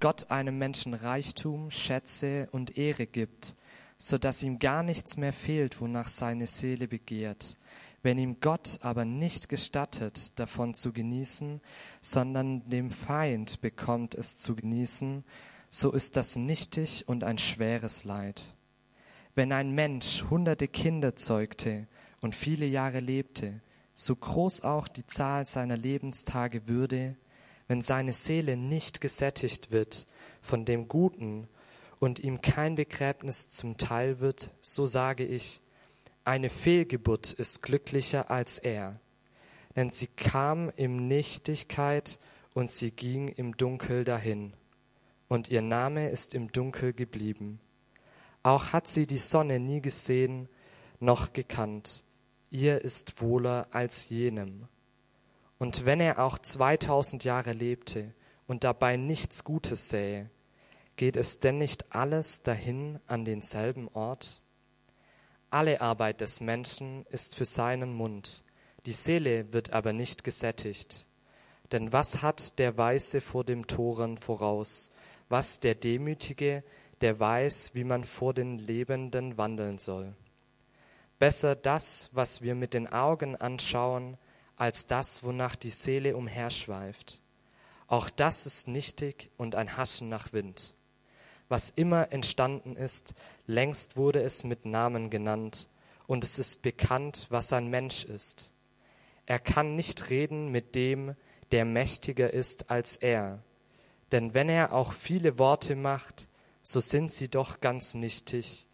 Gott einem Menschen Reichtum, Schätze und Ehre gibt, so dass ihm gar nichts mehr fehlt, wonach seine Seele begehrt. Wenn ihm Gott aber nicht gestattet, davon zu genießen, sondern dem Feind bekommt es zu genießen, so ist das nichtig und ein schweres Leid. Wenn ein Mensch hunderte Kinder zeugte und viele Jahre lebte, so groß auch die Zahl seiner Lebenstage würde, wenn seine Seele nicht gesättigt wird von dem Guten und ihm kein Begräbnis zum Teil wird, so sage ich, eine Fehlgeburt ist glücklicher als er, denn sie kam im Nichtigkeit und sie ging im Dunkel dahin, und ihr Name ist im Dunkel geblieben. Auch hat sie die Sonne nie gesehen noch gekannt, ihr ist wohler als jenem. Und wenn er auch zweitausend Jahre lebte und dabei nichts Gutes sähe, geht es denn nicht alles dahin an denselben Ort? Alle Arbeit des Menschen ist für seinen Mund, die Seele wird aber nicht gesättigt. Denn was hat der Weise vor dem Toren voraus? Was der Demütige, der weiß, wie man vor den Lebenden wandeln soll? Besser das, was wir mit den Augen anschauen, als das, wonach die Seele umherschweift. Auch das ist nichtig und ein Haschen nach Wind. Was immer entstanden ist, längst wurde es mit Namen genannt, und es ist bekannt, was ein Mensch ist. Er kann nicht reden mit dem, der mächtiger ist als er. Denn wenn er auch viele Worte macht, so sind sie doch ganz nichtig.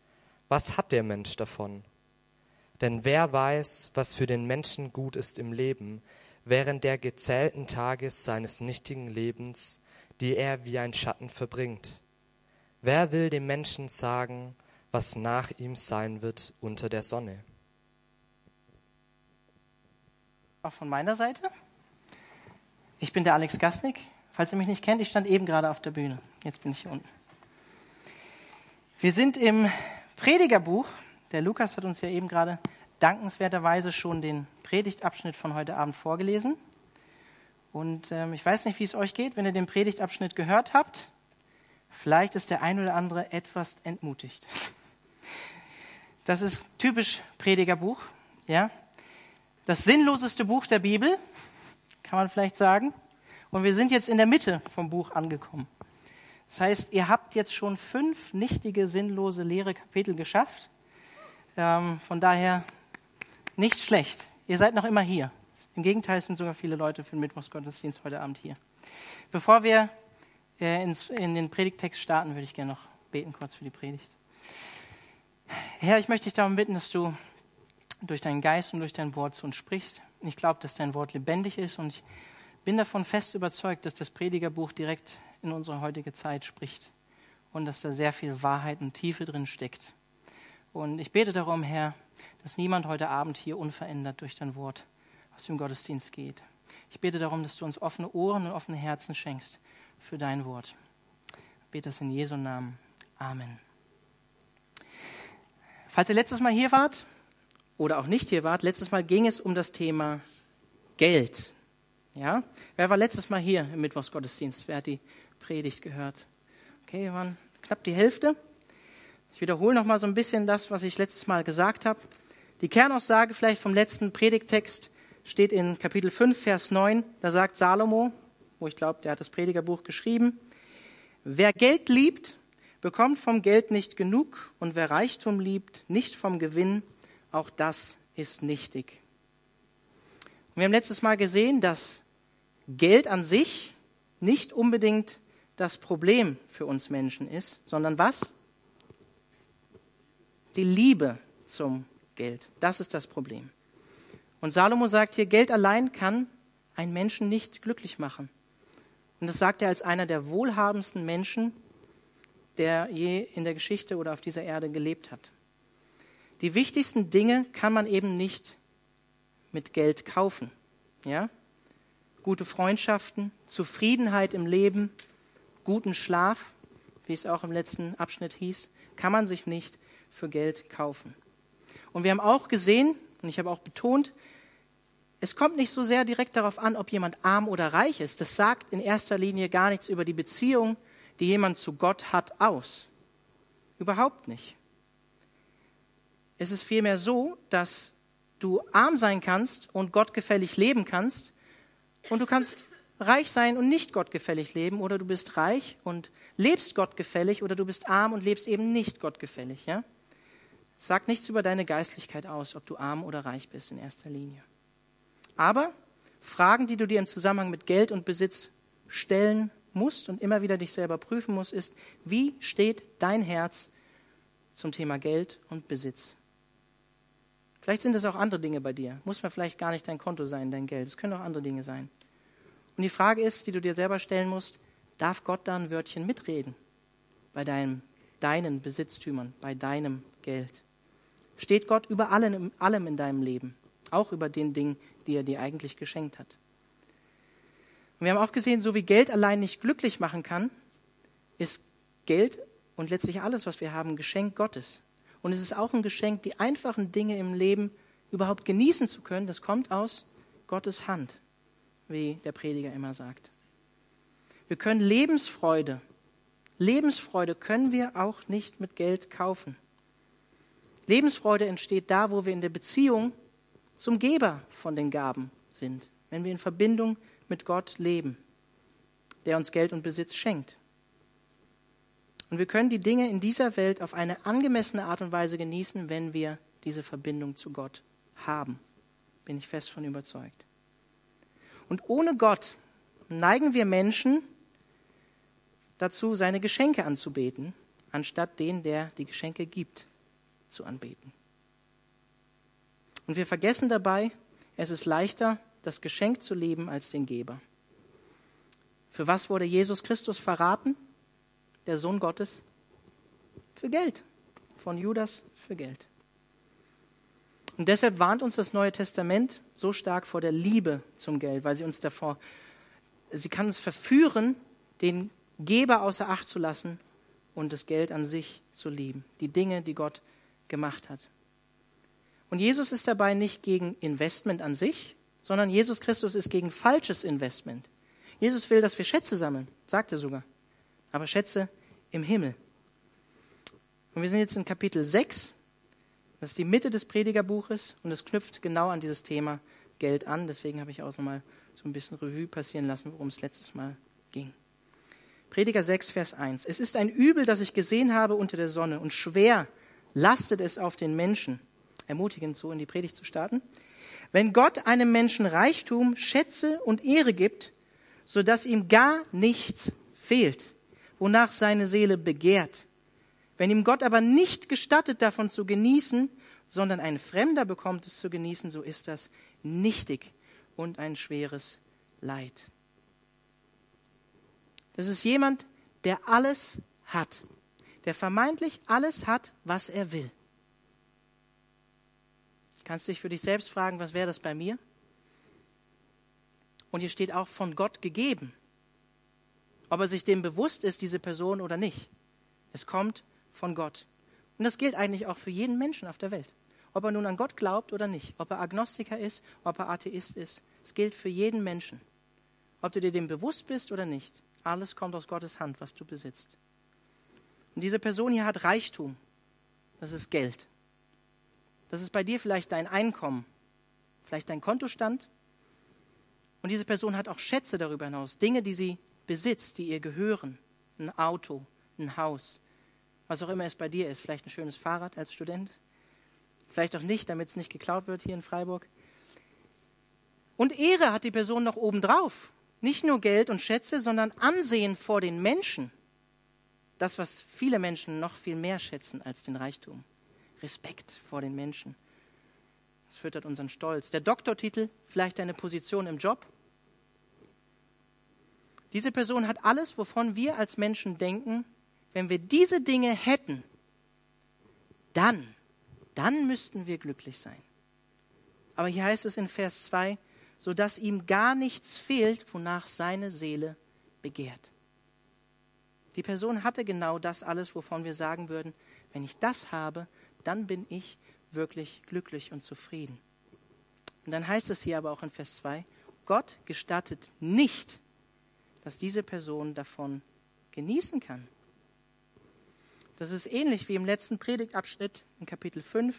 Was hat der Mensch davon? Denn wer weiß, was für den Menschen gut ist im Leben, während der gezählten Tages seines nichtigen Lebens, die er wie ein Schatten verbringt? Wer will dem Menschen sagen, was nach ihm sein wird unter der Sonne? Auch von meiner Seite. Ich bin der Alex Gasnick. Falls ihr mich nicht kennt, ich stand eben gerade auf der Bühne. Jetzt bin ich hier unten. Wir sind im Predigerbuch der Lukas hat uns ja eben gerade dankenswerterweise schon den Predigtabschnitt von heute Abend vorgelesen. Und ähm, ich weiß nicht, wie es euch geht, wenn ihr den Predigtabschnitt gehört habt. Vielleicht ist der ein oder andere etwas entmutigt. Das ist typisch Predigerbuch, ja. Das sinnloseste Buch der Bibel, kann man vielleicht sagen. Und wir sind jetzt in der Mitte vom Buch angekommen. Das heißt, ihr habt jetzt schon fünf nichtige, sinnlose, leere Kapitel geschafft. Ähm, von daher nicht schlecht. Ihr seid noch immer hier. Im Gegenteil, sind sogar viele Leute für den Mittwochsgottesdienst heute Abend hier. Bevor wir äh, ins, in den Predigtext starten, würde ich gerne noch beten kurz für die Predigt. Herr, ich möchte dich darum bitten, dass du durch deinen Geist und durch dein Wort zu uns sprichst. Ich glaube, dass dein Wort lebendig ist und ich bin davon fest überzeugt, dass das Predigerbuch direkt in unsere heutige Zeit spricht und dass da sehr viel Wahrheit und Tiefe drin steckt. Und ich bete darum, Herr, dass niemand heute Abend hier unverändert durch dein Wort aus dem Gottesdienst geht. Ich bete darum, dass du uns offene Ohren und offene Herzen schenkst für dein Wort. Ich bete das in Jesu Namen. Amen. Falls ihr letztes Mal hier wart oder auch nicht hier wart, letztes Mal ging es um das Thema Geld. Ja? Wer war letztes Mal hier im Mittwochsgottesdienst? Wer hat die Predigt gehört? Okay, wir waren knapp die Hälfte. Ich wiederhole noch mal so ein bisschen das, was ich letztes Mal gesagt habe. Die Kernaussage vielleicht vom letzten Predigtext steht in Kapitel 5, Vers 9. Da sagt Salomo, wo ich glaube, der hat das Predigerbuch geschrieben, wer Geld liebt, bekommt vom Geld nicht genug und wer Reichtum liebt, nicht vom Gewinn, auch das ist nichtig. Und wir haben letztes Mal gesehen, dass Geld an sich nicht unbedingt das Problem für uns Menschen ist, sondern was? Die Liebe zum Geld. Das ist das Problem. Und Salomo sagt hier, Geld allein kann einen Menschen nicht glücklich machen. Und das sagt er als einer der wohlhabendsten Menschen, der je in der Geschichte oder auf dieser Erde gelebt hat. Die wichtigsten Dinge kann man eben nicht mit Geld kaufen. Ja? Gute Freundschaften, Zufriedenheit im Leben, guten Schlaf, wie es auch im letzten Abschnitt hieß, kann man sich nicht für Geld kaufen. Und wir haben auch gesehen, und ich habe auch betont, es kommt nicht so sehr direkt darauf an, ob jemand arm oder reich ist. Das sagt in erster Linie gar nichts über die Beziehung, die jemand zu Gott hat, aus. Überhaupt nicht. Es ist vielmehr so, dass du arm sein kannst und gottgefällig leben kannst und du kannst reich sein und nicht gottgefällig leben oder du bist reich und lebst gottgefällig oder du bist arm und lebst eben nicht gottgefällig. Ja? Sag nichts über deine Geistlichkeit aus, ob du arm oder reich bist in erster Linie. Aber Fragen, die du dir im Zusammenhang mit Geld und Besitz stellen musst und immer wieder dich selber prüfen musst, ist, wie steht dein Herz zum Thema Geld und Besitz? Vielleicht sind es auch andere Dinge bei dir. Muss man vielleicht gar nicht dein Konto sein, dein Geld. Es können auch andere Dinge sein. Und die Frage ist, die du dir selber stellen musst, darf Gott da ein Wörtchen mitreden bei deinem, deinen Besitztümern, bei deinem Geld? Steht Gott über allem, allem in deinem Leben, auch über den Dingen, die er dir eigentlich geschenkt hat? Und wir haben auch gesehen, so wie Geld allein nicht glücklich machen kann, ist Geld und letztlich alles, was wir haben, Geschenk Gottes. Und es ist auch ein Geschenk, die einfachen Dinge im Leben überhaupt genießen zu können. Das kommt aus Gottes Hand wie der Prediger immer sagt. Wir können Lebensfreude, Lebensfreude können wir auch nicht mit Geld kaufen. Lebensfreude entsteht da, wo wir in der Beziehung zum Geber von den Gaben sind, wenn wir in Verbindung mit Gott leben, der uns Geld und Besitz schenkt. Und wir können die Dinge in dieser Welt auf eine angemessene Art und Weise genießen, wenn wir diese Verbindung zu Gott haben. Bin ich fest von überzeugt. Und ohne Gott neigen wir Menschen dazu, seine Geschenke anzubeten, anstatt den, der die Geschenke gibt, zu anbeten. Und wir vergessen dabei, es ist leichter, das Geschenk zu leben als den Geber. Für was wurde Jesus Christus verraten? Der Sohn Gottes? Für Geld. Von Judas für Geld. Und deshalb warnt uns das Neue Testament so stark vor der Liebe zum Geld, weil sie uns davor, sie kann uns verführen, den Geber außer Acht zu lassen und das Geld an sich zu lieben, die Dinge, die Gott gemacht hat. Und Jesus ist dabei nicht gegen Investment an sich, sondern Jesus Christus ist gegen falsches Investment. Jesus will, dass wir Schätze sammeln, sagt er sogar. Aber Schätze im Himmel. Und wir sind jetzt in Kapitel 6 das ist die Mitte des Predigerbuches und es knüpft genau an dieses Thema Geld an. Deswegen habe ich auch nochmal so ein bisschen Revue passieren lassen, worum es letztes Mal ging. Prediger 6, Vers 1. Es ist ein Übel, das ich gesehen habe unter der Sonne und schwer lastet es auf den Menschen. Ermutigend so in die Predigt zu starten. Wenn Gott einem Menschen Reichtum, Schätze und Ehre gibt, so dass ihm gar nichts fehlt, wonach seine Seele begehrt, wenn ihm Gott aber nicht gestattet, davon zu genießen, sondern ein Fremder bekommt es zu genießen, so ist das nichtig und ein schweres Leid. Das ist jemand, der alles hat, der vermeintlich alles hat, was er will. Du kannst dich für dich selbst fragen, was wäre das bei mir? Und hier steht auch von Gott gegeben. Ob er sich dem bewusst ist, diese Person oder nicht. Es kommt von Gott. Und das gilt eigentlich auch für jeden Menschen auf der Welt. Ob er nun an Gott glaubt oder nicht, ob er Agnostiker ist, ob er Atheist ist, es gilt für jeden Menschen. Ob du dir dem bewusst bist oder nicht, alles kommt aus Gottes Hand, was du besitzt. Und diese Person hier hat Reichtum. Das ist Geld. Das ist bei dir vielleicht dein Einkommen, vielleicht dein Kontostand. Und diese Person hat auch Schätze darüber hinaus, Dinge, die sie besitzt, die ihr gehören. Ein Auto, ein Haus, was auch immer es bei dir ist. Vielleicht ein schönes Fahrrad als Student, vielleicht auch nicht, damit es nicht geklaut wird hier in Freiburg. Und Ehre hat die Person noch obendrauf. Nicht nur Geld und Schätze, sondern Ansehen vor den Menschen. Das, was viele Menschen noch viel mehr schätzen als den Reichtum. Respekt vor den Menschen. Das füttert unseren Stolz. Der Doktortitel, vielleicht eine Position im Job. Diese Person hat alles, wovon wir als Menschen denken, wenn wir diese Dinge hätten, dann, dann müssten wir glücklich sein. Aber hier heißt es in Vers 2, so dass ihm gar nichts fehlt, wonach seine Seele begehrt. Die Person hatte genau das alles, wovon wir sagen würden, wenn ich das habe, dann bin ich wirklich glücklich und zufrieden. Und dann heißt es hier aber auch in Vers 2, Gott gestattet nicht, dass diese Person davon genießen kann. Das ist ähnlich wie im letzten Predigtabschnitt in Kapitel 5,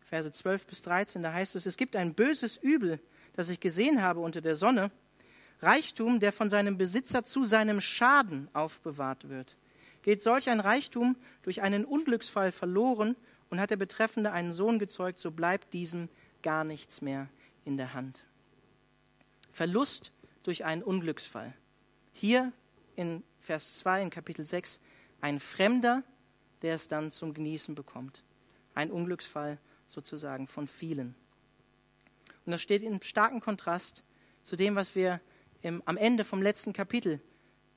Verse 12 bis 13. Da heißt es, es gibt ein böses Übel, das ich gesehen habe unter der Sonne. Reichtum, der von seinem Besitzer zu seinem Schaden aufbewahrt wird. Geht solch ein Reichtum durch einen Unglücksfall verloren und hat der Betreffende einen Sohn gezeugt, so bleibt diesem gar nichts mehr in der Hand. Verlust durch einen Unglücksfall. Hier in Vers 2 in Kapitel 6 ein Fremder, der es dann zum Genießen bekommt. Ein Unglücksfall sozusagen von vielen. Und das steht in starkem Kontrast zu dem, was wir im, am Ende vom letzten Kapitel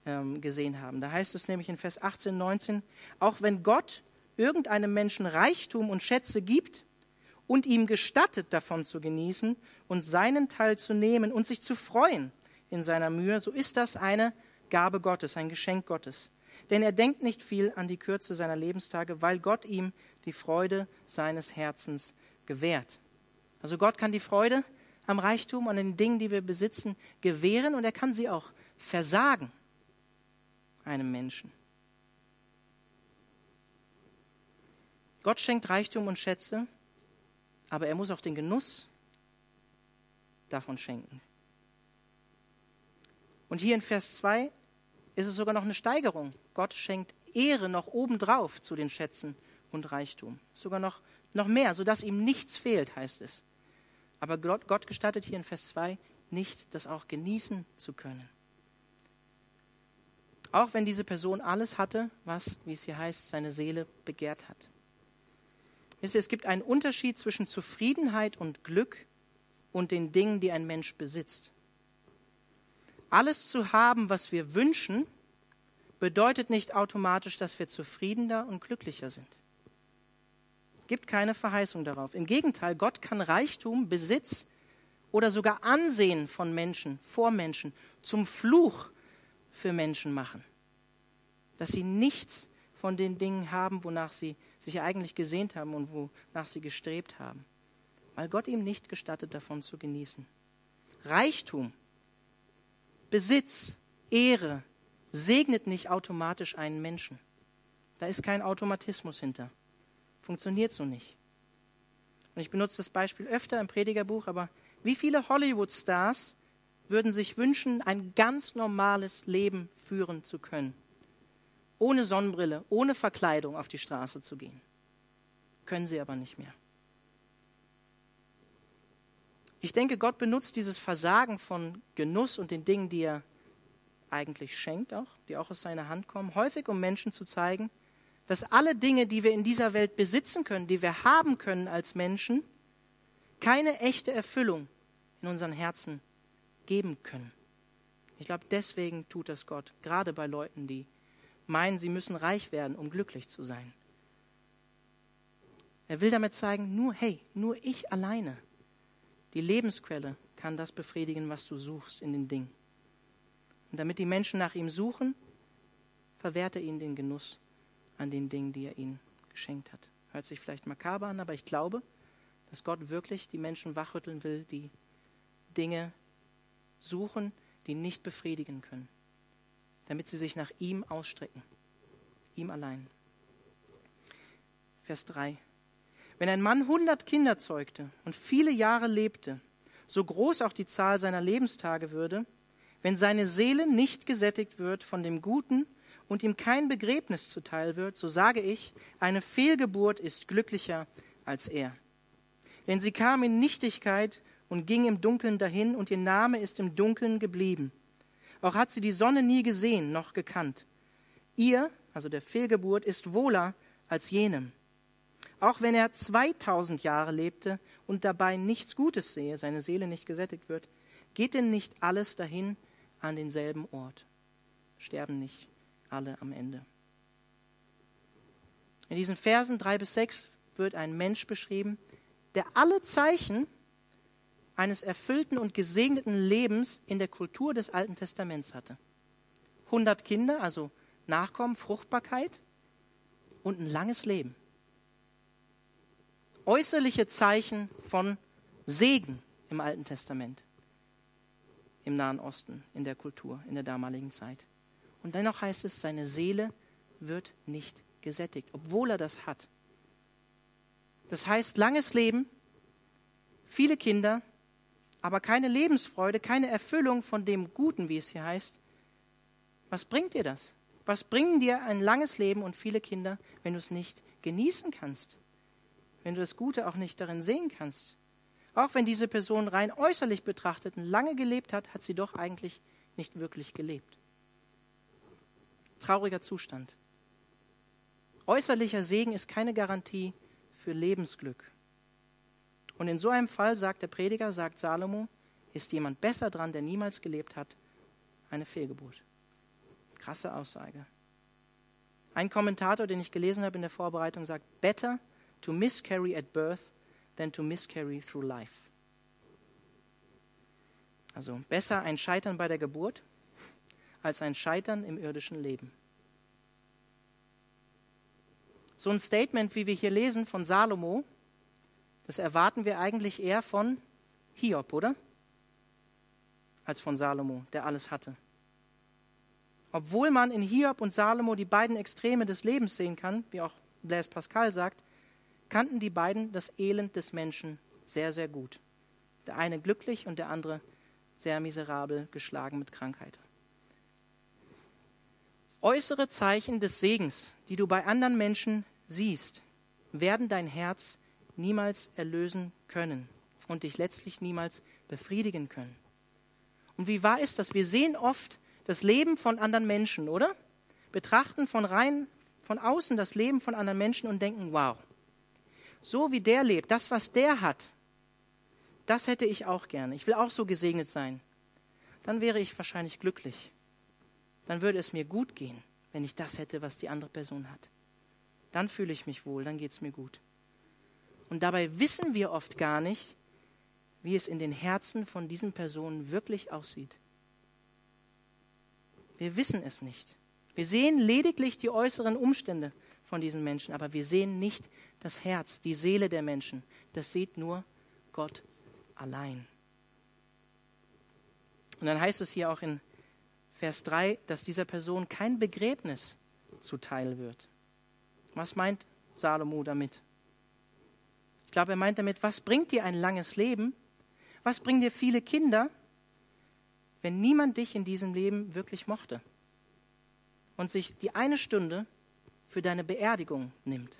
ähm, gesehen haben. Da heißt es nämlich in Vers 18, 19, auch wenn Gott irgendeinem Menschen Reichtum und Schätze gibt und ihm gestattet, davon zu genießen und seinen Teil zu nehmen und sich zu freuen in seiner Mühe, so ist das eine Gabe Gottes, ein Geschenk Gottes. Denn er denkt nicht viel an die Kürze seiner Lebenstage, weil Gott ihm die Freude seines Herzens gewährt. Also Gott kann die Freude am Reichtum, an den Dingen, die wir besitzen, gewähren und er kann sie auch versagen einem Menschen. Gott schenkt Reichtum und Schätze, aber er muss auch den Genuss davon schenken. Und hier in Vers 2 ist es sogar noch eine Steigerung. Gott schenkt Ehre noch obendrauf zu den Schätzen und Reichtum. Sogar noch, noch mehr, sodass ihm nichts fehlt, heißt es. Aber Gott, gestattet hier in Vers 2 nicht, das auch genießen zu können. Auch wenn diese Person alles hatte, was, wie es hier heißt, seine Seele begehrt hat. Wisst ihr, es gibt einen Unterschied zwischen Zufriedenheit und Glück und den Dingen, die ein Mensch besitzt. Alles zu haben, was wir wünschen, bedeutet nicht automatisch, dass wir zufriedener und glücklicher sind. Es gibt keine Verheißung darauf. Im Gegenteil, Gott kann Reichtum, Besitz oder sogar Ansehen von Menschen, vor Menschen, zum Fluch für Menschen machen. Dass sie nichts von den Dingen haben, wonach sie sich eigentlich gesehnt haben und wonach sie gestrebt haben. Weil Gott ihm nicht gestattet, davon zu genießen. Reichtum, Besitz, Ehre segnet nicht automatisch einen Menschen. Da ist kein Automatismus hinter. Funktioniert so nicht. Und ich benutze das Beispiel öfter im Predigerbuch, aber wie viele Hollywood-Stars würden sich wünschen, ein ganz normales Leben führen zu können. Ohne Sonnenbrille, ohne Verkleidung auf die Straße zu gehen. Können sie aber nicht mehr. Ich denke, Gott benutzt dieses Versagen von Genuss und den Dingen, die er eigentlich schenkt, auch, die auch aus seiner Hand kommen, häufig um Menschen zu zeigen, dass alle Dinge, die wir in dieser Welt besitzen können, die wir haben können als Menschen, keine echte Erfüllung in unseren Herzen geben können. Ich glaube, deswegen tut das Gott, gerade bei Leuten, die meinen, sie müssen reich werden, um glücklich zu sein. Er will damit zeigen, nur hey, nur ich alleine, die Lebensquelle kann das befriedigen, was du suchst in den Dingen. Und damit die Menschen nach ihm suchen, verwehrt er ihnen den Genuss an den Dingen, die er ihnen geschenkt hat. Hört sich vielleicht makaber an, aber ich glaube, dass Gott wirklich die Menschen wachrütteln will, die Dinge suchen, die nicht befriedigen können, damit sie sich nach ihm ausstrecken, ihm allein. Vers 3. Wenn ein Mann hundert Kinder zeugte und viele Jahre lebte, so groß auch die Zahl seiner Lebenstage würde, wenn seine Seele nicht gesättigt wird von dem Guten und ihm kein Begräbnis zuteil wird, so sage ich, eine Fehlgeburt ist glücklicher als er. Denn sie kam in Nichtigkeit und ging im Dunkeln dahin, und ihr Name ist im Dunkeln geblieben. Auch hat sie die Sonne nie gesehen noch gekannt. Ihr, also der Fehlgeburt, ist wohler als jenem. Auch wenn er 2000 Jahre lebte und dabei nichts Gutes sehe, seine Seele nicht gesättigt wird, geht denn nicht alles dahin an denselben Ort? Sterben nicht alle am Ende? In diesen Versen drei bis sechs wird ein Mensch beschrieben, der alle Zeichen eines erfüllten und gesegneten Lebens in der Kultur des Alten Testaments hatte. 100 Kinder, also Nachkommen, Fruchtbarkeit und ein langes Leben. Äußerliche Zeichen von Segen im Alten Testament, im Nahen Osten, in der Kultur, in der damaligen Zeit. Und dennoch heißt es, seine Seele wird nicht gesättigt, obwohl er das hat. Das heißt, langes Leben, viele Kinder, aber keine Lebensfreude, keine Erfüllung von dem Guten, wie es hier heißt. Was bringt dir das? Was bringen dir ein langes Leben und viele Kinder, wenn du es nicht genießen kannst? Wenn du das Gute auch nicht darin sehen kannst? Auch wenn diese Person rein äußerlich betrachtet lange gelebt hat, hat sie doch eigentlich nicht wirklich gelebt. Trauriger Zustand. Äußerlicher Segen ist keine Garantie für Lebensglück. Und in so einem Fall, sagt der Prediger, sagt Salomo, ist jemand besser dran, der niemals gelebt hat, eine Fehlgeburt. Krasse Aussage. Ein Kommentator, den ich gelesen habe in der Vorbereitung, sagt, better to miscarry at birth than to miscarry through life. Also besser ein Scheitern bei der Geburt als ein Scheitern im irdischen Leben. So ein Statement, wie wir hier lesen von Salomo, das erwarten wir eigentlich eher von Hiob, oder? Als von Salomo, der alles hatte. Obwohl man in Hiob und Salomo die beiden Extreme des Lebens sehen kann, wie auch Blaise Pascal sagt, kannten die beiden das Elend des Menschen sehr, sehr gut. Der eine glücklich und der andere sehr miserabel, geschlagen mit Krankheit. Äußere Zeichen des Segens, die du bei anderen Menschen siehst, werden dein Herz niemals erlösen können und dich letztlich niemals befriedigen können. Und wie wahr ist das? Wir sehen oft das Leben von anderen Menschen, oder? Betrachten von rein von außen das Leben von anderen Menschen und denken, wow, so wie der lebt, das, was der hat, das hätte ich auch gerne. Ich will auch so gesegnet sein. Dann wäre ich wahrscheinlich glücklich. Dann würde es mir gut gehen, wenn ich das hätte, was die andere Person hat. Dann fühle ich mich wohl, dann geht es mir gut. Und dabei wissen wir oft gar nicht, wie es in den Herzen von diesen Personen wirklich aussieht. Wir wissen es nicht. Wir sehen lediglich die äußeren Umstände von diesen Menschen, aber wir sehen nicht das Herz, die Seele der Menschen. Das sieht nur Gott allein. Und dann heißt es hier auch in Vers 3, dass dieser Person kein Begräbnis zuteil wird. Was meint Salomo damit? Ich glaube, er meint damit, was bringt dir ein langes Leben? Was bringen dir viele Kinder, wenn niemand dich in diesem Leben wirklich mochte und sich die eine Stunde für deine Beerdigung nimmt?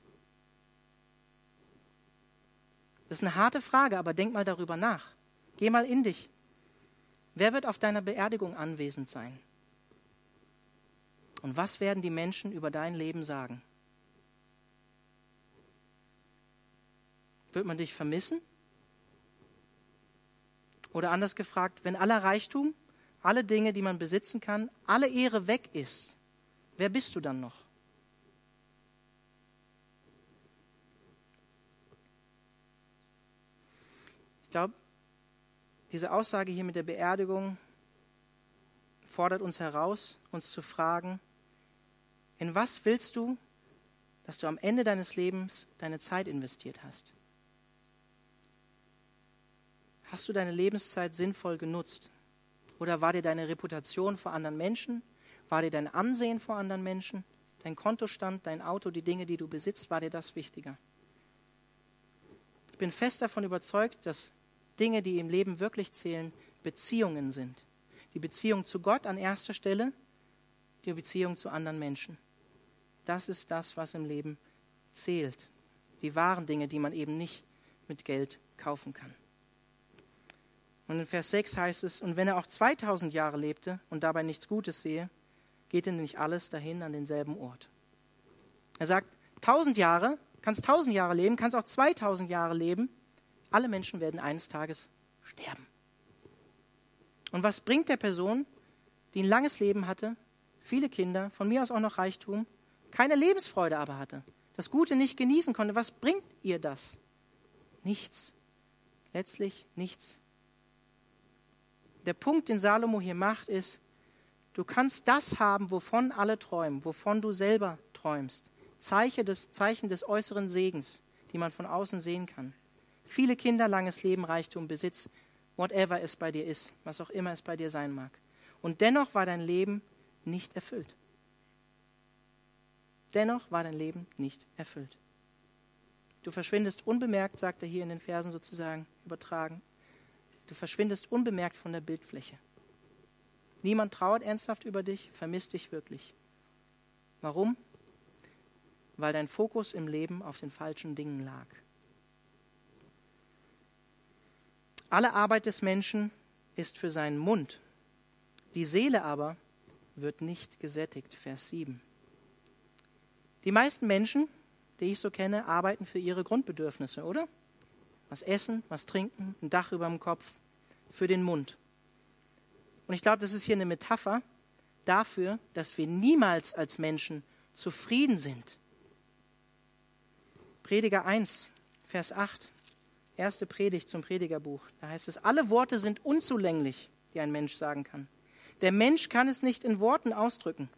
Das ist eine harte Frage, aber denk mal darüber nach. Geh mal in dich. Wer wird auf deiner Beerdigung anwesend sein? Und was werden die Menschen über dein Leben sagen? Wird man dich vermissen? Oder anders gefragt, wenn aller Reichtum, alle Dinge, die man besitzen kann, alle Ehre weg ist, wer bist du dann noch? Ich glaube, diese Aussage hier mit der Beerdigung fordert uns heraus, uns zu fragen, in was willst du, dass du am Ende deines Lebens deine Zeit investiert hast? Hast du deine Lebenszeit sinnvoll genutzt? Oder war dir deine Reputation vor anderen Menschen? War dir dein Ansehen vor anderen Menschen? Dein Kontostand, dein Auto, die Dinge, die du besitzt, war dir das wichtiger? Ich bin fest davon überzeugt, dass Dinge, die im Leben wirklich zählen, Beziehungen sind. Die Beziehung zu Gott an erster Stelle, die Beziehung zu anderen Menschen. Das ist das, was im Leben zählt. Die wahren Dinge, die man eben nicht mit Geld kaufen kann. Und in Vers 6 heißt es, und wenn er auch 2000 Jahre lebte und dabei nichts Gutes sehe, geht denn nicht alles dahin an denselben Ort. Er sagt, 1000 Jahre, kannst 1000 Jahre leben, kannst auch 2000 Jahre leben, alle Menschen werden eines Tages sterben. Und was bringt der Person, die ein langes Leben hatte, viele Kinder, von mir aus auch noch Reichtum, keine Lebensfreude aber hatte, das Gute nicht genießen konnte, was bringt ihr das? Nichts. Letztlich nichts. Der Punkt, den Salomo hier macht, ist, du kannst das haben, wovon alle träumen, wovon du selber träumst. Zeichen des, Zeichen des äußeren Segens, die man von außen sehen kann. Viele Kinder, langes Leben, Reichtum, Besitz, whatever es bei dir ist, was auch immer es bei dir sein mag. Und dennoch war dein Leben nicht erfüllt. Dennoch war dein Leben nicht erfüllt. Du verschwindest unbemerkt, sagt er hier in den Versen sozusagen übertragen. Du verschwindest unbemerkt von der Bildfläche. Niemand trauert ernsthaft über dich, vermisst dich wirklich. Warum? Weil dein Fokus im Leben auf den falschen Dingen lag. Alle Arbeit des Menschen ist für seinen Mund, die Seele aber wird nicht gesättigt. Vers 7. Die meisten Menschen, die ich so kenne, arbeiten für ihre Grundbedürfnisse, oder? Was essen, was trinken, ein Dach über dem Kopf, für den Mund. Und ich glaube, das ist hier eine Metapher dafür, dass wir niemals als Menschen zufrieden sind. Prediger 1, Vers 8, erste Predigt zum Predigerbuch. Da heißt es, alle Worte sind unzulänglich, die ein Mensch sagen kann. Der Mensch kann es nicht in Worten ausdrücken.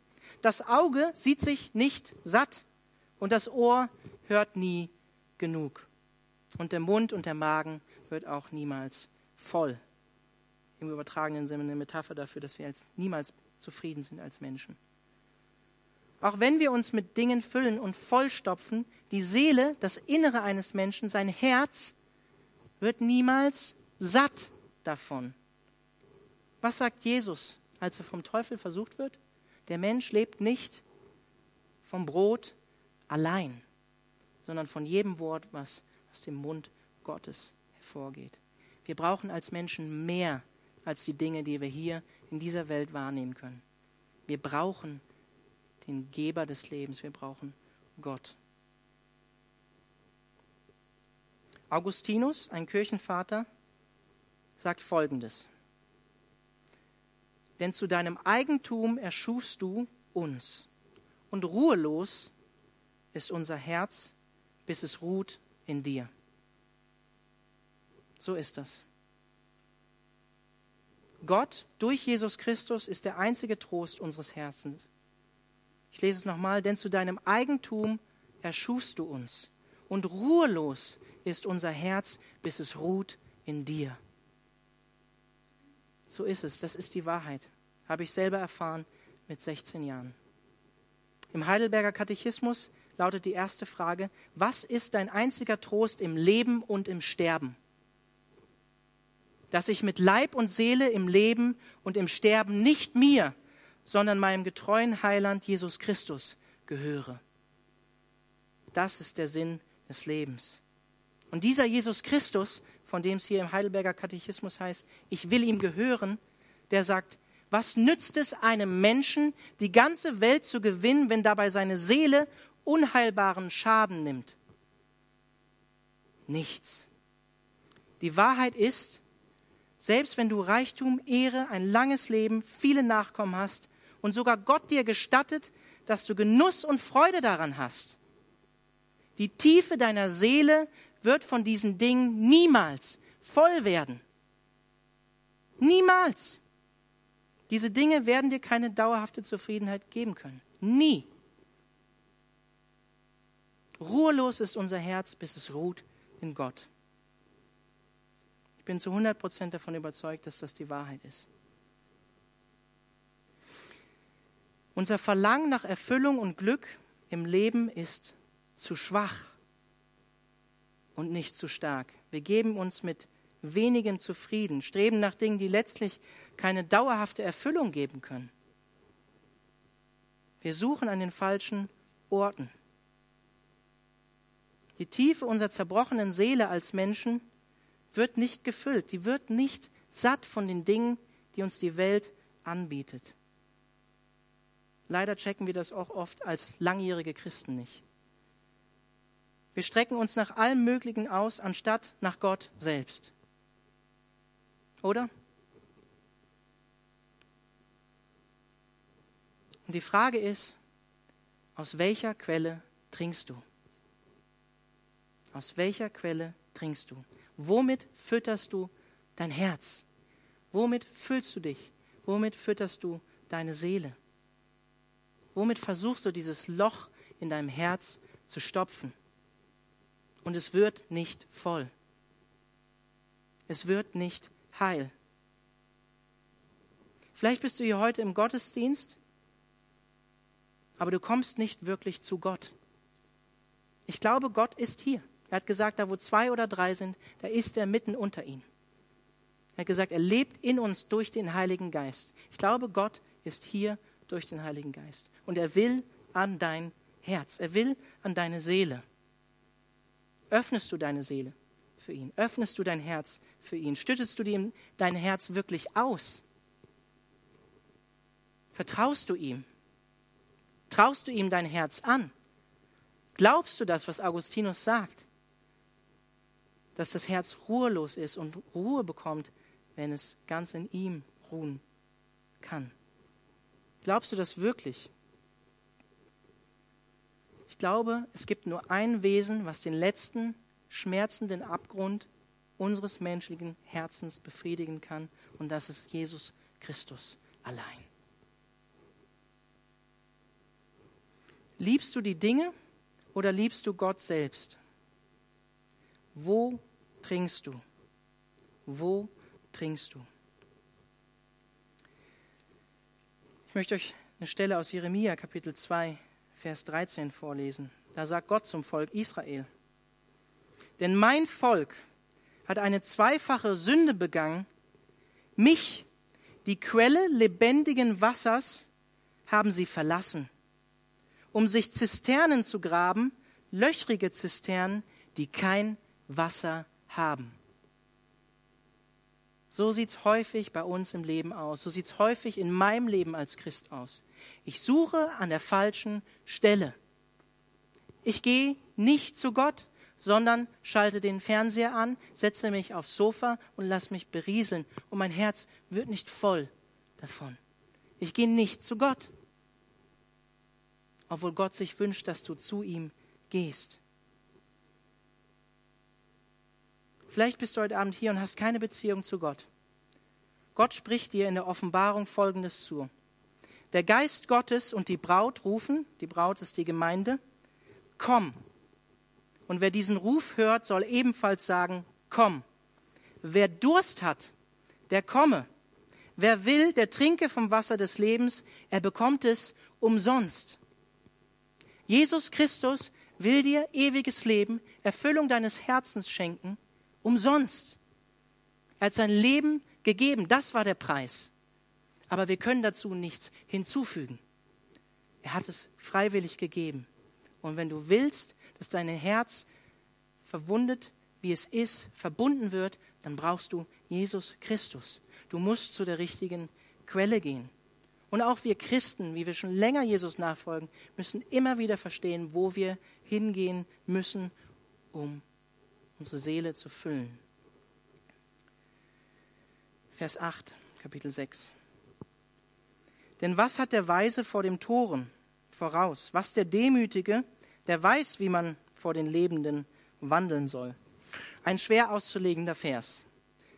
Das Auge sieht sich nicht satt und das Ohr hört nie genug. Und der Mund und der Magen wird auch niemals voll. Im übertragenen Sinne eine Metapher dafür, dass wir als niemals zufrieden sind als Menschen. Auch wenn wir uns mit Dingen füllen und vollstopfen, die Seele, das Innere eines Menschen, sein Herz, wird niemals satt davon. Was sagt Jesus, als er vom Teufel versucht wird? Der Mensch lebt nicht vom Brot allein, sondern von jedem Wort, was aus dem Mund Gottes hervorgeht. Wir brauchen als Menschen mehr als die Dinge, die wir hier in dieser Welt wahrnehmen können. Wir brauchen den Geber des Lebens, wir brauchen Gott. Augustinus, ein Kirchenvater, sagt Folgendes. Denn zu deinem Eigentum erschufst du uns, und ruhelos ist unser Herz, bis es ruht in dir. So ist das. Gott durch Jesus Christus ist der einzige Trost unseres Herzens. Ich lese es nochmal, denn zu deinem Eigentum erschufst du uns, und ruhelos ist unser Herz, bis es ruht in dir. So ist es, das ist die Wahrheit. Habe ich selber erfahren mit 16 Jahren. Im Heidelberger Katechismus lautet die erste Frage, was ist dein einziger Trost im Leben und im Sterben? Dass ich mit Leib und Seele im Leben und im Sterben nicht mir, sondern meinem getreuen Heiland Jesus Christus gehöre. Das ist der Sinn des Lebens. Und dieser Jesus Christus, von dem es hier im Heidelberger Katechismus heißt, ich will ihm gehören, der sagt, was nützt es einem Menschen, die ganze Welt zu gewinnen, wenn dabei seine Seele unheilbaren Schaden nimmt? Nichts. Die Wahrheit ist, selbst wenn du Reichtum, Ehre, ein langes Leben, viele Nachkommen hast und sogar Gott dir gestattet, dass du Genuss und Freude daran hast, die Tiefe deiner Seele wird von diesen Dingen niemals voll werden. Niemals. Diese Dinge werden dir keine dauerhafte Zufriedenheit geben können. Nie. Ruhelos ist unser Herz, bis es ruht in Gott. Ich bin zu 100 Prozent davon überzeugt, dass das die Wahrheit ist. Unser Verlangen nach Erfüllung und Glück im Leben ist zu schwach und nicht zu stark. Wir geben uns mit wenigen zufrieden, streben nach Dingen, die letztlich keine dauerhafte Erfüllung geben können. Wir suchen an den falschen Orten. Die Tiefe unserer zerbrochenen Seele als Menschen wird nicht gefüllt, die wird nicht satt von den Dingen, die uns die Welt anbietet. Leider checken wir das auch oft als langjährige Christen nicht. Wir strecken uns nach allem Möglichen aus, anstatt nach Gott selbst. Oder? Und die Frage ist, aus welcher Quelle trinkst du? Aus welcher Quelle trinkst du? Womit fütterst du dein Herz? Womit füllst du dich? Womit fütterst du deine Seele? Womit versuchst du dieses Loch in deinem Herz zu stopfen? und es wird nicht voll. Es wird nicht heil. Vielleicht bist du hier heute im Gottesdienst, aber du kommst nicht wirklich zu Gott. Ich glaube, Gott ist hier. Er hat gesagt, da wo zwei oder drei sind, da ist er mitten unter ihnen. Er hat gesagt, er lebt in uns durch den Heiligen Geist. Ich glaube, Gott ist hier durch den Heiligen Geist. Und er will an dein Herz. Er will an deine Seele. Öffnest du deine Seele für ihn? Öffnest du dein Herz für ihn? Stüttest du ihm dein Herz wirklich aus? Vertraust du ihm? Traust du ihm dein Herz an? Glaubst du das, was Augustinus sagt? Dass das Herz ruhelos ist und Ruhe bekommt, wenn es ganz in ihm ruhen kann. Glaubst du das wirklich? Ich glaube, es gibt nur ein Wesen, was den letzten schmerzenden Abgrund unseres menschlichen Herzens befriedigen kann, und das ist Jesus Christus allein. Liebst du die Dinge oder liebst du Gott selbst? Wo trinkst du? Wo trinkst du? Ich möchte euch eine Stelle aus Jeremia Kapitel 2, Vers 13 vorlesen. Da sagt Gott zum Volk Israel, denn mein Volk hat eine zweifache Sünde begangen, mich, die Quelle lebendigen Wassers, haben sie verlassen, um sich Zisternen zu graben, löchrige Zisternen, die kein Wasser haben. So sieht es häufig bei uns im Leben aus. So sieht es häufig in meinem Leben als Christ aus. Ich suche an der falschen Stelle. Ich gehe nicht zu Gott, sondern schalte den Fernseher an, setze mich aufs Sofa und lass mich berieseln. Und mein Herz wird nicht voll davon. Ich gehe nicht zu Gott, obwohl Gott sich wünscht, dass du zu ihm gehst. Vielleicht bist du heute Abend hier und hast keine Beziehung zu Gott. Gott spricht dir in der Offenbarung Folgendes zu. Der Geist Gottes und die Braut rufen, die Braut ist die Gemeinde, komm. Und wer diesen Ruf hört, soll ebenfalls sagen, komm. Wer Durst hat, der komme. Wer will, der trinke vom Wasser des Lebens, er bekommt es umsonst. Jesus Christus will dir ewiges Leben, Erfüllung deines Herzens schenken Umsonst. Er hat sein Leben gegeben. Das war der Preis. Aber wir können dazu nichts hinzufügen. Er hat es freiwillig gegeben. Und wenn du willst, dass dein Herz verwundet, wie es ist, verbunden wird, dann brauchst du Jesus Christus. Du musst zu der richtigen Quelle gehen. Und auch wir Christen, wie wir schon länger Jesus nachfolgen, müssen immer wieder verstehen, wo wir hingehen müssen, um unsere Seele zu füllen. Vers 8, Kapitel 6. Denn was hat der Weise vor dem Toren voraus? Was der Demütige, der weiß, wie man vor den Lebenden wandeln soll? Ein schwer auszulegender Vers.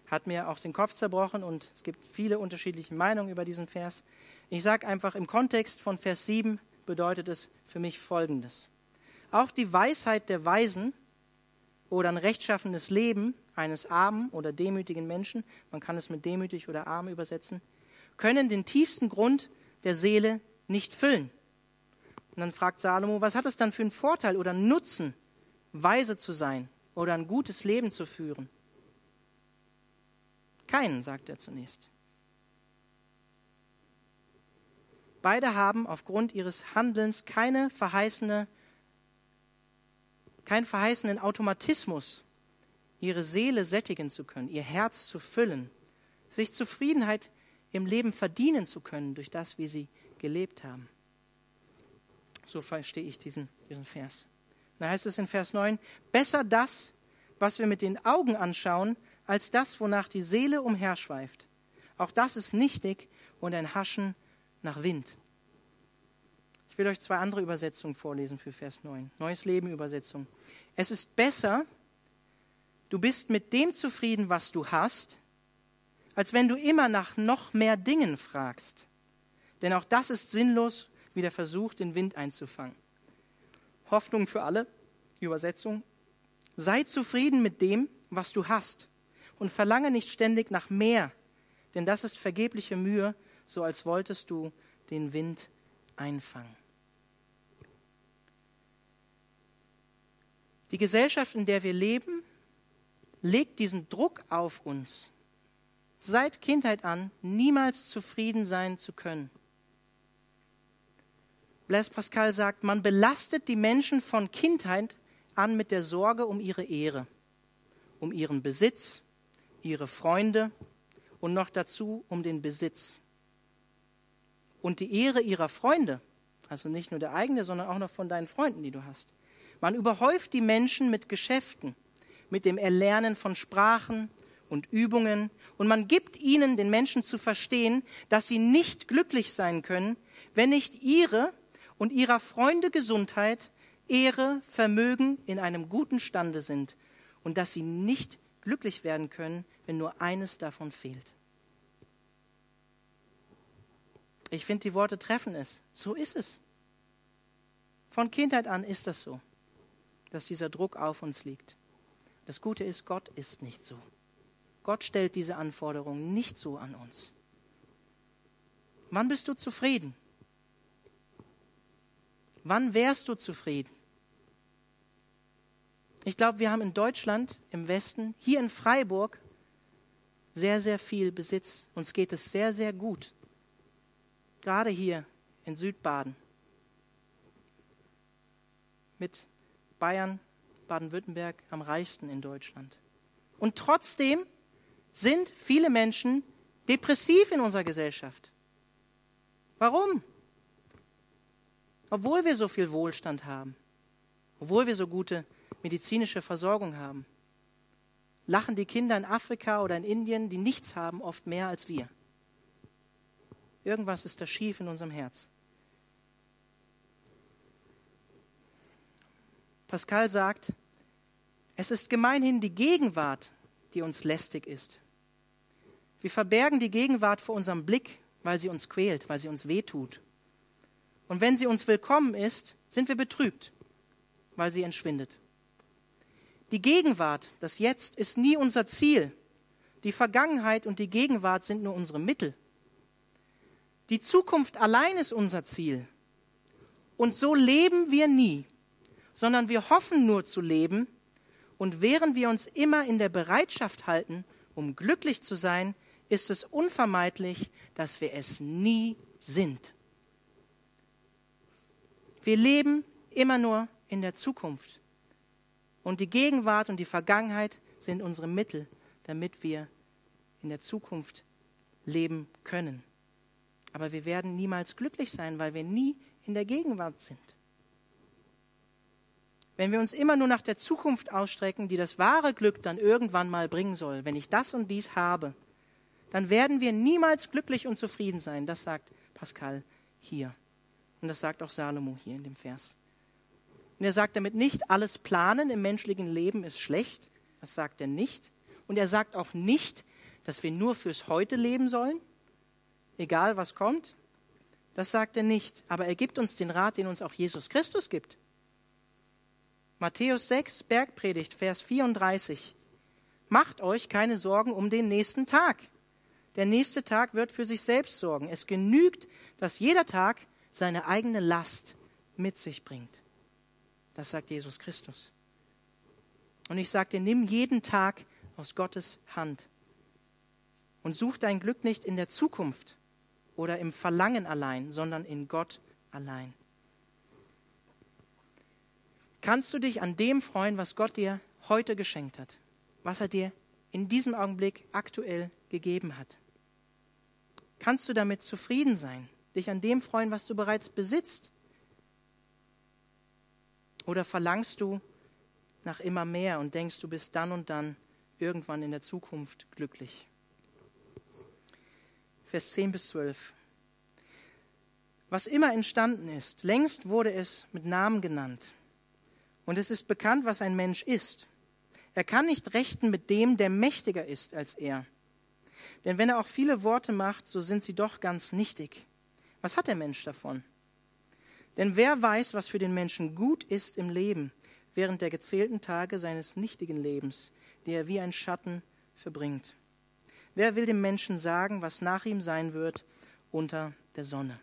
Hat mir auch den Kopf zerbrochen und es gibt viele unterschiedliche Meinungen über diesen Vers. Ich sage einfach, im Kontext von Vers 7 bedeutet es für mich Folgendes. Auch die Weisheit der Weisen oder ein rechtschaffenes Leben eines armen oder demütigen Menschen, man kann es mit demütig oder arm übersetzen, können den tiefsten Grund der Seele nicht füllen. Und dann fragt Salomo, was hat es dann für einen Vorteil oder Nutzen, weise zu sein oder ein gutes Leben zu führen? Keinen, sagt er zunächst. Beide haben aufgrund ihres Handelns keine verheißene keinen verheißenen Automatismus, ihre Seele sättigen zu können, ihr Herz zu füllen, sich Zufriedenheit im Leben verdienen zu können durch das, wie sie gelebt haben. So verstehe ich diesen, diesen Vers. Da heißt es in Vers 9, besser das, was wir mit den Augen anschauen, als das, wonach die Seele umherschweift. Auch das ist nichtig und ein Haschen nach Wind. Ich will euch zwei andere Übersetzungen vorlesen für Vers 9. Neues Leben Übersetzung. Es ist besser, du bist mit dem zufrieden, was du hast, als wenn du immer nach noch mehr Dingen fragst. Denn auch das ist sinnlos, wieder versucht, den Wind einzufangen. Hoffnung für alle, Übersetzung. Sei zufrieden mit dem, was du hast und verlange nicht ständig nach mehr, denn das ist vergebliche Mühe, so als wolltest du den Wind einfangen. Die Gesellschaft, in der wir leben, legt diesen Druck auf uns, seit Kindheit an niemals zufrieden sein zu können. Blaise Pascal sagt, man belastet die Menschen von Kindheit an mit der Sorge um ihre Ehre, um ihren Besitz, ihre Freunde und noch dazu um den Besitz. Und die Ehre ihrer Freunde, also nicht nur der eigene, sondern auch noch von deinen Freunden, die du hast. Man überhäuft die Menschen mit Geschäften, mit dem Erlernen von Sprachen und Übungen und man gibt ihnen, den Menschen, zu verstehen, dass sie nicht glücklich sein können, wenn nicht ihre und ihrer Freunde Gesundheit, Ehre, Vermögen in einem guten Stande sind und dass sie nicht glücklich werden können, wenn nur eines davon fehlt. Ich finde, die Worte treffen es. So ist es. Von Kindheit an ist das so, dass dieser Druck auf uns liegt. Das Gute ist, Gott ist nicht so. Gott stellt diese Anforderungen nicht so an uns. Wann bist du zufrieden? Wann wärst du zufrieden? Ich glaube, wir haben in Deutschland, im Westen, hier in Freiburg, sehr, sehr viel Besitz. Uns geht es sehr, sehr gut. Gerade hier in Südbaden. Mit Bayern, Baden-Württemberg am reichsten in Deutschland. Und trotzdem sind viele Menschen depressiv in unserer Gesellschaft. Warum? Obwohl wir so viel Wohlstand haben, obwohl wir so gute medizinische Versorgung haben, lachen die Kinder in Afrika oder in Indien, die nichts haben, oft mehr als wir. Irgendwas ist da schief in unserem Herz. Pascal sagt, es ist gemeinhin die Gegenwart, die uns lästig ist. Wir verbergen die Gegenwart vor unserem Blick, weil sie uns quält, weil sie uns wehtut. Und wenn sie uns willkommen ist, sind wir betrübt, weil sie entschwindet. Die Gegenwart, das Jetzt, ist nie unser Ziel. Die Vergangenheit und die Gegenwart sind nur unsere Mittel. Die Zukunft allein ist unser Ziel. Und so leben wir nie, sondern wir hoffen nur zu leben. Und während wir uns immer in der Bereitschaft halten, um glücklich zu sein, ist es unvermeidlich, dass wir es nie sind. Wir leben immer nur in der Zukunft. Und die Gegenwart und die Vergangenheit sind unsere Mittel, damit wir in der Zukunft leben können. Aber wir werden niemals glücklich sein, weil wir nie in der Gegenwart sind. Wenn wir uns immer nur nach der Zukunft ausstrecken, die das wahre Glück dann irgendwann mal bringen soll, wenn ich das und dies habe, dann werden wir niemals glücklich und zufrieden sein. Das sagt Pascal hier. Und das sagt auch Salomo hier in dem Vers. Und er sagt damit nicht, alles Planen im menschlichen Leben ist schlecht. Das sagt er nicht. Und er sagt auch nicht, dass wir nur fürs Heute leben sollen, egal was kommt. Das sagt er nicht. Aber er gibt uns den Rat, den uns auch Jesus Christus gibt. Matthäus 6, Bergpredigt, Vers 34. Macht euch keine Sorgen um den nächsten Tag. Der nächste Tag wird für sich selbst sorgen. Es genügt, dass jeder Tag seine eigene Last mit sich bringt. Das sagt Jesus Christus. Und ich sage dir, nimm jeden Tag aus Gottes Hand und such dein Glück nicht in der Zukunft oder im Verlangen allein, sondern in Gott allein. Kannst du dich an dem freuen, was Gott dir heute geschenkt hat, was er dir in diesem Augenblick aktuell gegeben hat? Kannst du damit zufrieden sein, dich an dem freuen, was du bereits besitzt? Oder verlangst du nach immer mehr und denkst, du bist dann und dann irgendwann in der Zukunft glücklich? Vers 10 bis 12. Was immer entstanden ist, längst wurde es mit Namen genannt. Und es ist bekannt, was ein Mensch ist. Er kann nicht rechten mit dem, der mächtiger ist als er. Denn wenn er auch viele Worte macht, so sind sie doch ganz nichtig. Was hat der Mensch davon? Denn wer weiß, was für den Menschen gut ist im Leben, während der gezählten Tage seines nichtigen Lebens, die er wie ein Schatten verbringt? Wer will dem Menschen sagen, was nach ihm sein wird unter der Sonne?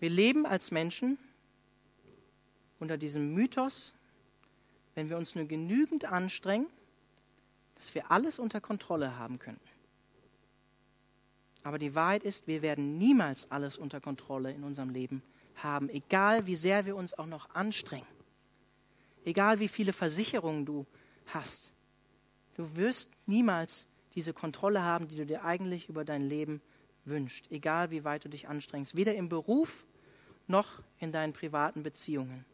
Wir leben als Menschen unter diesem Mythos, wenn wir uns nur genügend anstrengen, dass wir alles unter Kontrolle haben könnten. Aber die Wahrheit ist, wir werden niemals alles unter Kontrolle in unserem Leben haben, egal wie sehr wir uns auch noch anstrengen. Egal wie viele Versicherungen du hast. Du wirst niemals diese Kontrolle haben, die du dir eigentlich über dein Leben wünschst, egal wie weit du dich anstrengst, weder im Beruf noch in deinen privaten Beziehungen.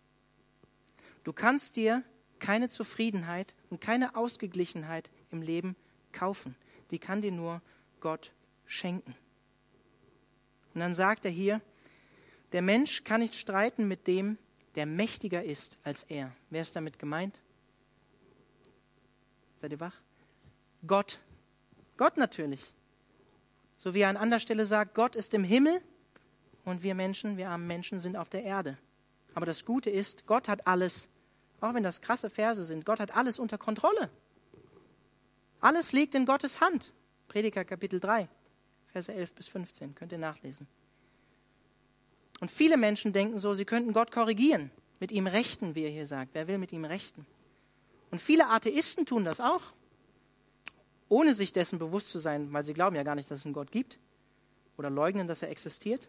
Du kannst dir keine Zufriedenheit und keine Ausgeglichenheit im Leben kaufen. Die kann dir nur Gott schenken. Und dann sagt er hier, der Mensch kann nicht streiten mit dem, der mächtiger ist als er. Wer ist damit gemeint? Seid ihr wach? Gott. Gott natürlich. So wie er an anderer Stelle sagt, Gott ist im Himmel und wir Menschen, wir armen Menschen sind auf der Erde. Aber das Gute ist, Gott hat alles, auch wenn das krasse Verse sind, Gott hat alles unter Kontrolle. Alles liegt in Gottes Hand. Prediger Kapitel 3, Verse 11 bis 15, könnt ihr nachlesen. Und viele Menschen denken so, sie könnten Gott korrigieren, mit ihm rechten, wie er hier sagt. Wer will mit ihm rechten? Und viele Atheisten tun das auch, ohne sich dessen bewusst zu sein, weil sie glauben ja gar nicht, dass es einen Gott gibt oder leugnen, dass er existiert.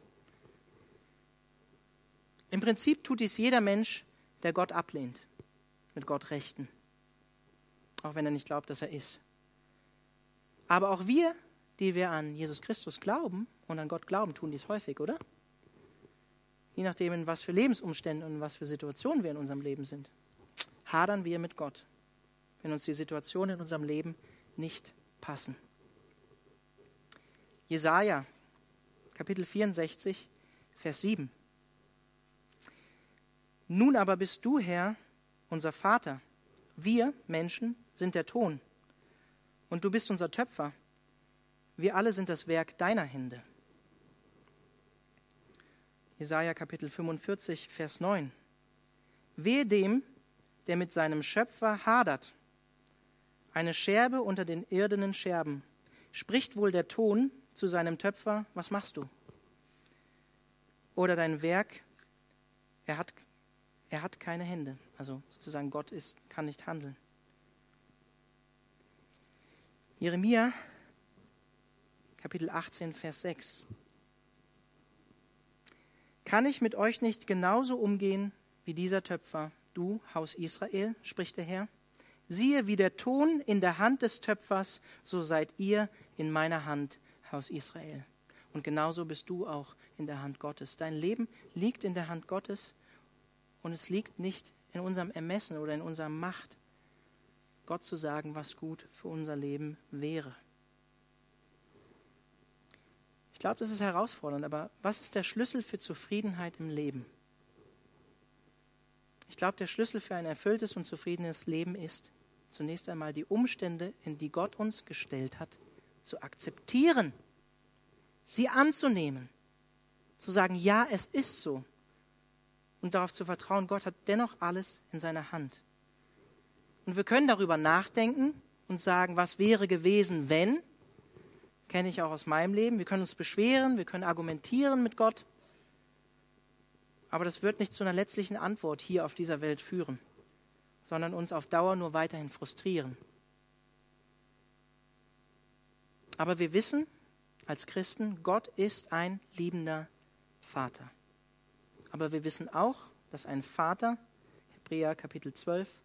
Im Prinzip tut dies jeder Mensch, der Gott ablehnt, mit Gott rechten, auch wenn er nicht glaubt, dass er ist. Aber auch wir, die wir an Jesus Christus glauben und an Gott glauben, tun dies häufig, oder? Je nachdem, in was für Lebensumständen und was für Situationen wir in unserem Leben sind, hadern wir mit Gott, wenn uns die Situationen in unserem Leben nicht passen. Jesaja, Kapitel 64, Vers 7. Nun aber bist du, Herr, unser Vater. Wir Menschen sind der Ton. Und du bist unser Töpfer. Wir alle sind das Werk deiner Hände. Jesaja Kapitel 45, Vers 9. Wehe dem, der mit seinem Schöpfer hadert. Eine Scherbe unter den irdenen Scherben. Spricht wohl der Ton zu seinem Töpfer, was machst du? Oder dein Werk, er hat er hat keine Hände. Also sozusagen Gott ist, kann nicht handeln. Jeremia, Kapitel 18, Vers 6. Kann ich mit euch nicht genauso umgehen wie dieser Töpfer, du, Haus Israel, spricht der Herr? Siehe, wie der Ton in der Hand des Töpfers, so seid ihr in meiner Hand, Haus Israel. Und genauso bist du auch in der Hand Gottes. Dein Leben liegt in der Hand Gottes und es liegt nicht in unserem Ermessen oder in unserer Macht, Gott zu sagen, was gut für unser Leben wäre. Ich glaube, das ist herausfordernd, aber was ist der Schlüssel für Zufriedenheit im Leben? Ich glaube, der Schlüssel für ein erfülltes und zufriedenes Leben ist zunächst einmal die Umstände, in die Gott uns gestellt hat, zu akzeptieren, sie anzunehmen, zu sagen, ja, es ist so und darauf zu vertrauen, Gott hat dennoch alles in seiner Hand. Und wir können darüber nachdenken und sagen, was wäre gewesen, wenn? Kenne ich auch aus meinem Leben. Wir können uns beschweren, wir können argumentieren mit Gott. Aber das wird nicht zu einer letztlichen Antwort hier auf dieser Welt führen, sondern uns auf Dauer nur weiterhin frustrieren. Aber wir wissen als Christen, Gott ist ein liebender Vater. Aber wir wissen auch, dass ein Vater, Hebräer Kapitel 12,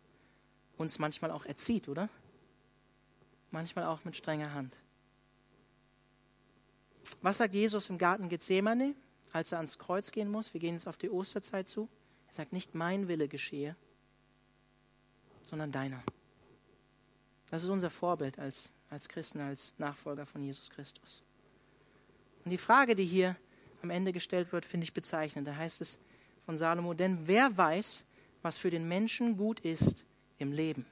uns manchmal auch erzieht, oder? Manchmal auch mit strenger Hand. Was sagt Jesus im Garten Gethsemane, als er ans Kreuz gehen muss? Wir gehen jetzt auf die Osterzeit zu. Er sagt, nicht mein Wille geschehe, sondern deiner. Das ist unser Vorbild als, als Christen, als Nachfolger von Jesus Christus. Und die Frage, die hier am Ende gestellt wird, finde ich bezeichnend. Da heißt es von Salomo, denn wer weiß, was für den Menschen gut ist im Leben?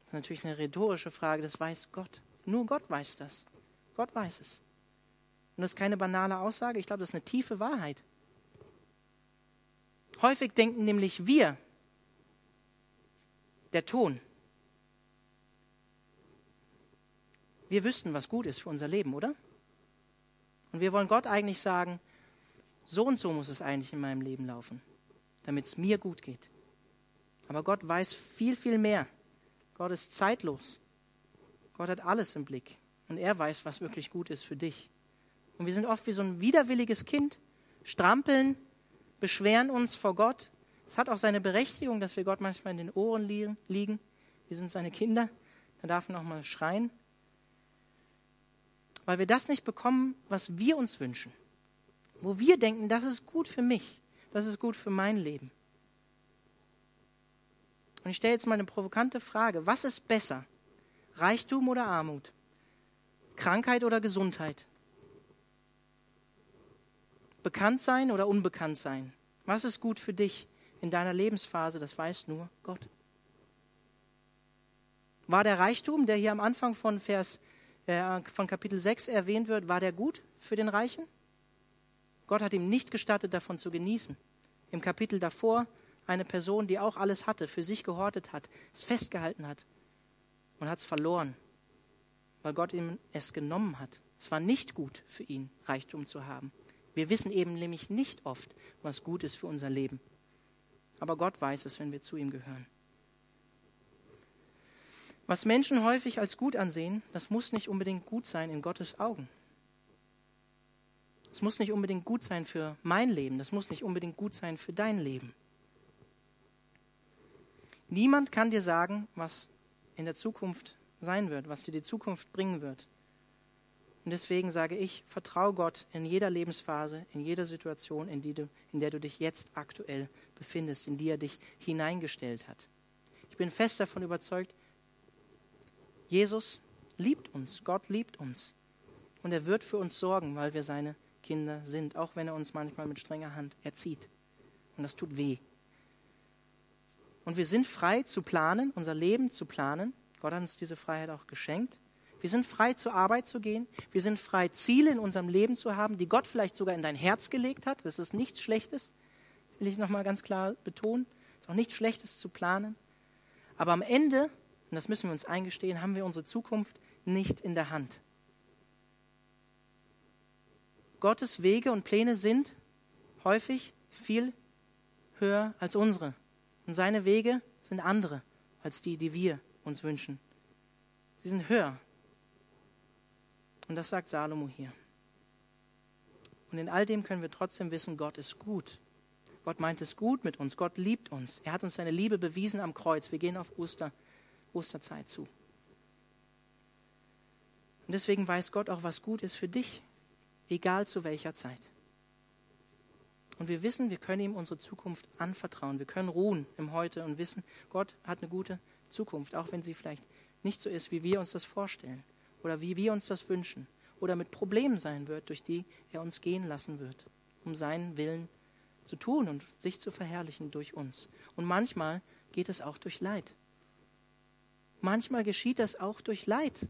Das ist natürlich eine rhetorische Frage, das weiß Gott. Nur Gott weiß das. Gott weiß es. Und das ist keine banale Aussage, ich glaube, das ist eine tiefe Wahrheit. Häufig denken nämlich wir, der Ton, wir wüssten, was gut ist für unser Leben, oder? Und wir wollen Gott eigentlich sagen, so und so muss es eigentlich in meinem Leben laufen. damit es mir gut geht. Aber Gott weiß viel, viel mehr. Gott ist zeitlos. Gott hat alles im Blick. Und er weiß, was wirklich gut ist für dich. Und wir sind oft wie so ein widerwilliges Kind, strampeln, beschweren uns vor Gott. Es hat auch seine Berechtigung, dass wir Gott manchmal in den Ohren liegen. Wir sind seine Kinder. Da darf man auch mal schreien. Weil wir das nicht bekommen, was wir uns wünschen. Wo wir denken, das ist gut für mich. Das ist gut für mein Leben. Und ich stelle jetzt mal eine provokante Frage. Was ist besser? Reichtum oder Armut? Krankheit oder Gesundheit? Bekannt sein oder unbekannt sein? Was ist gut für dich in deiner Lebensphase? Das weiß nur Gott. War der Reichtum, der hier am Anfang von Vers äh, von Kapitel 6 erwähnt wird, war der gut für den Reichen? Gott hat ihm nicht gestattet, davon zu genießen. Im Kapitel davor eine Person, die auch alles hatte, für sich gehortet hat, es festgehalten hat und hat es verloren, weil Gott ihm es genommen hat. Es war nicht gut für ihn, Reichtum zu haben. Wir wissen eben nämlich nicht oft, was gut ist für unser Leben. Aber Gott weiß es, wenn wir zu ihm gehören. Was Menschen häufig als gut ansehen, das muss nicht unbedingt gut sein in Gottes Augen. Es muss nicht unbedingt gut sein für mein Leben, das muss nicht unbedingt gut sein für dein Leben. Niemand kann dir sagen, was in der Zukunft sein wird, was dir die Zukunft bringen wird. Und deswegen sage ich, vertraue Gott in jeder Lebensphase, in jeder Situation, in, die du, in der du dich jetzt aktuell befindest, in die er dich hineingestellt hat. Ich bin fest davon überzeugt, Jesus liebt uns, Gott liebt uns. Und er wird für uns sorgen, weil wir seine Kinder sind, auch wenn er uns manchmal mit strenger Hand erzieht. Und das tut weh. Und wir sind frei zu planen, unser Leben zu planen. Gott hat uns diese Freiheit auch geschenkt. Wir sind frei zur Arbeit zu gehen. Wir sind frei, Ziele in unserem Leben zu haben, die Gott vielleicht sogar in dein Herz gelegt hat. Das ist nichts Schlechtes, will ich nochmal ganz klar betonen. Es ist auch nichts Schlechtes zu planen. Aber am Ende und das müssen wir uns eingestehen, haben wir unsere Zukunft nicht in der Hand. Gottes Wege und Pläne sind häufig viel höher als unsere. Und seine Wege sind andere als die, die wir uns wünschen. Sie sind höher. Und das sagt Salomo hier. Und in all dem können wir trotzdem wissen, Gott ist gut. Gott meint es gut mit uns. Gott liebt uns. Er hat uns seine Liebe bewiesen am Kreuz. Wir gehen auf Ostern. Osterzeit zu. Und deswegen weiß Gott auch, was gut ist für dich, egal zu welcher Zeit. Und wir wissen, wir können ihm unsere Zukunft anvertrauen. Wir können ruhen im Heute und wissen, Gott hat eine gute Zukunft, auch wenn sie vielleicht nicht so ist, wie wir uns das vorstellen oder wie wir uns das wünschen oder mit Problemen sein wird, durch die er uns gehen lassen wird, um seinen Willen zu tun und sich zu verherrlichen durch uns. Und manchmal geht es auch durch Leid. Manchmal geschieht das auch durch Leid.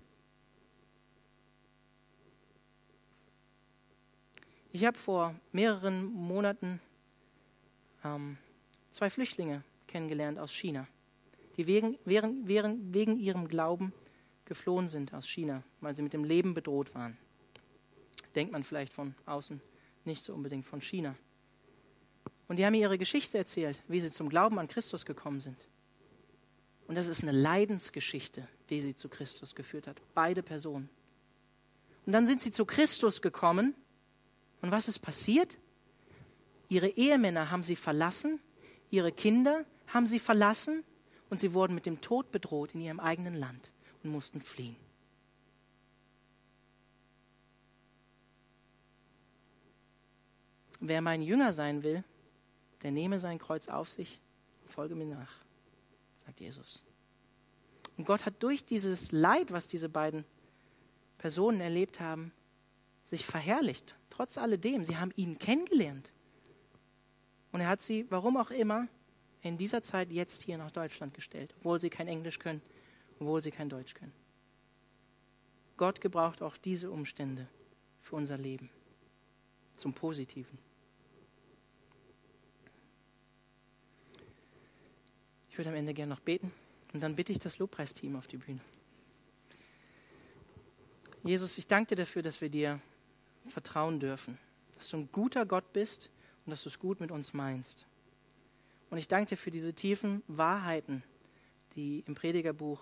Ich habe vor mehreren Monaten ähm, zwei Flüchtlinge kennengelernt aus China, die wegen, wegen, wegen ihrem Glauben geflohen sind aus China, weil sie mit dem Leben bedroht waren. Denkt man vielleicht von außen nicht so unbedingt von China. Und die haben mir ihre Geschichte erzählt, wie sie zum Glauben an Christus gekommen sind. Und das ist eine Leidensgeschichte, die sie zu Christus geführt hat. Beide Personen. Und dann sind sie zu Christus gekommen. Und was ist passiert? Ihre Ehemänner haben sie verlassen, ihre Kinder haben sie verlassen und sie wurden mit dem Tod bedroht in ihrem eigenen Land und mussten fliehen. Wer mein Jünger sein will, der nehme sein Kreuz auf sich und folge mir nach sagt Jesus. Und Gott hat durch dieses Leid, was diese beiden Personen erlebt haben, sich verherrlicht. Trotz alledem, sie haben ihn kennengelernt. Und er hat sie, warum auch immer, in dieser Zeit jetzt hier nach Deutschland gestellt, obwohl sie kein Englisch können, obwohl sie kein Deutsch können. Gott gebraucht auch diese Umstände für unser Leben zum Positiven. Ich würde am Ende gerne noch beten und dann bitte ich das Lobpreisteam auf die Bühne. Jesus, ich danke dir dafür, dass wir dir vertrauen dürfen, dass du ein guter Gott bist und dass du es gut mit uns meinst. Und ich danke dir für diese tiefen Wahrheiten, die im Predigerbuch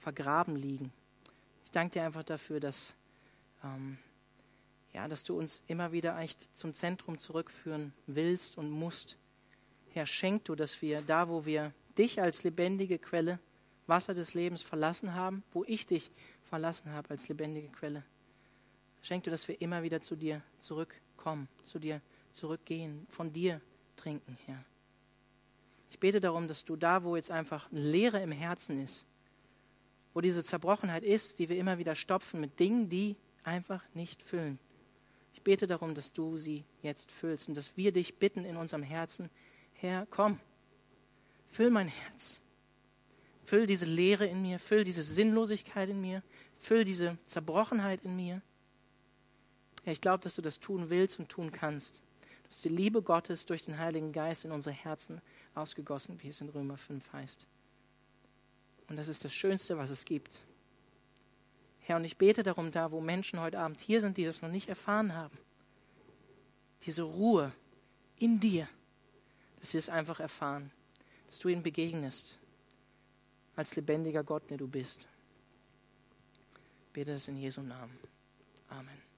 vergraben liegen. Ich danke dir einfach dafür, dass, ähm, ja, dass du uns immer wieder eigentlich zum Zentrum zurückführen willst und musst. Herr, schenk du, dass wir da, wo wir dich als lebendige Quelle, Wasser des Lebens verlassen haben, wo ich dich verlassen habe als lebendige Quelle, schenk du, dass wir immer wieder zu dir zurückkommen, zu dir zurückgehen, von dir trinken, Herr. Ich bete darum, dass du da, wo jetzt einfach Leere im Herzen ist, wo diese Zerbrochenheit ist, die wir immer wieder stopfen mit Dingen, die einfach nicht füllen. Ich bete darum, dass du sie jetzt füllst und dass wir dich bitten in unserem Herzen, Herr, komm, füll mein Herz. Füll diese Leere in mir, füll diese Sinnlosigkeit in mir, füll diese Zerbrochenheit in mir. Herr, ich glaube, dass du das tun willst und tun kannst. Dass die Liebe Gottes durch den Heiligen Geist in unsere Herzen ausgegossen, wie es in Römer 5 heißt. Und das ist das Schönste, was es gibt. Herr, und ich bete darum, da wo Menschen heute Abend hier sind, die das noch nicht erfahren haben, diese Ruhe in dir, dass sie es einfach erfahren, dass du ihnen begegnest, als lebendiger Gott, der du bist. Ich bete das in Jesu Namen. Amen.